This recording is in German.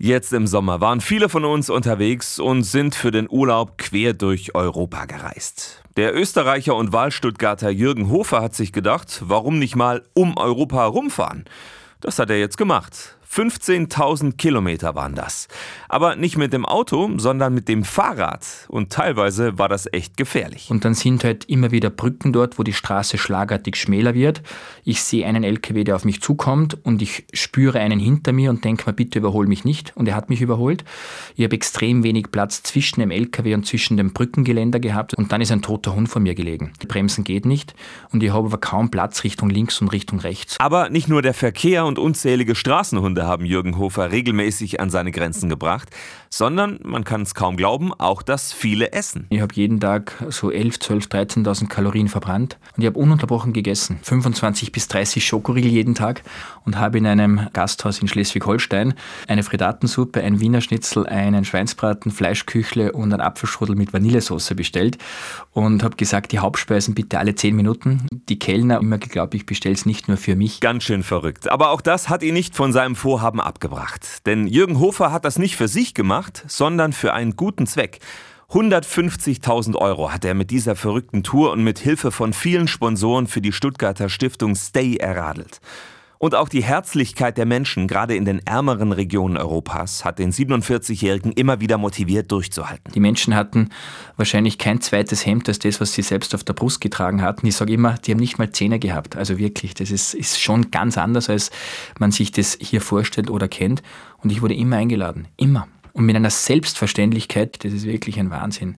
Jetzt im Sommer waren viele von uns unterwegs und sind für den Urlaub quer durch Europa gereist. Der Österreicher und Wahlstuttgarter Jürgen Hofer hat sich gedacht, warum nicht mal um Europa herumfahren? Das hat er jetzt gemacht. 15.000 Kilometer waren das. Aber nicht mit dem Auto, sondern mit dem Fahrrad. Und teilweise war das echt gefährlich. Und dann sind halt immer wieder Brücken dort, wo die Straße schlagartig schmäler wird. Ich sehe einen LKW, der auf mich zukommt und ich spüre einen hinter mir und denke mir, bitte überhol mich nicht. Und er hat mich überholt. Ich habe extrem wenig Platz zwischen dem LKW und zwischen dem Brückengeländer gehabt. Und dann ist ein toter Hund vor mir gelegen. Die Bremsen geht nicht. Und ich habe aber kaum Platz Richtung links und Richtung rechts. Aber nicht nur der Verkehr und unzählige Straßenhunde Freunde haben Jürgen Hofer regelmäßig an seine Grenzen gebracht, sondern, man kann es kaum glauben, auch das viele Essen. Ich habe jeden Tag so 11, 12, 13.000 Kalorien verbrannt und ich habe ununterbrochen gegessen. 25 bis 30 Schokoriegel jeden Tag und habe in einem Gasthaus in Schleswig-Holstein eine Fredatensuppe, ein Wiener Schnitzel, einen Schweinsbraten, Fleischküchle und ein Apfelstrudel mit Vanillesoße bestellt und habe gesagt, die Hauptspeisen bitte alle 10 Minuten. Die Kellner immer geglaubt, ich bestelle es nicht nur für mich. Ganz schön verrückt. Aber auch das hat ihn nicht von seinem Vor Vorhaben abgebracht. Denn Jürgen Hofer hat das nicht für sich gemacht, sondern für einen guten Zweck. 150.000 Euro hat er mit dieser verrückten Tour und mit Hilfe von vielen Sponsoren für die Stuttgarter Stiftung Stay erradelt. Und auch die Herzlichkeit der Menschen, gerade in den ärmeren Regionen Europas, hat den 47-Jährigen immer wieder motiviert, durchzuhalten. Die Menschen hatten wahrscheinlich kein zweites Hemd als das, was sie selbst auf der Brust getragen hatten. Ich sage immer, die haben nicht mal Zähne gehabt. Also wirklich, das ist, ist schon ganz anders, als man sich das hier vorstellt oder kennt. Und ich wurde immer eingeladen. Immer. Und mit einer Selbstverständlichkeit, das ist wirklich ein Wahnsinn.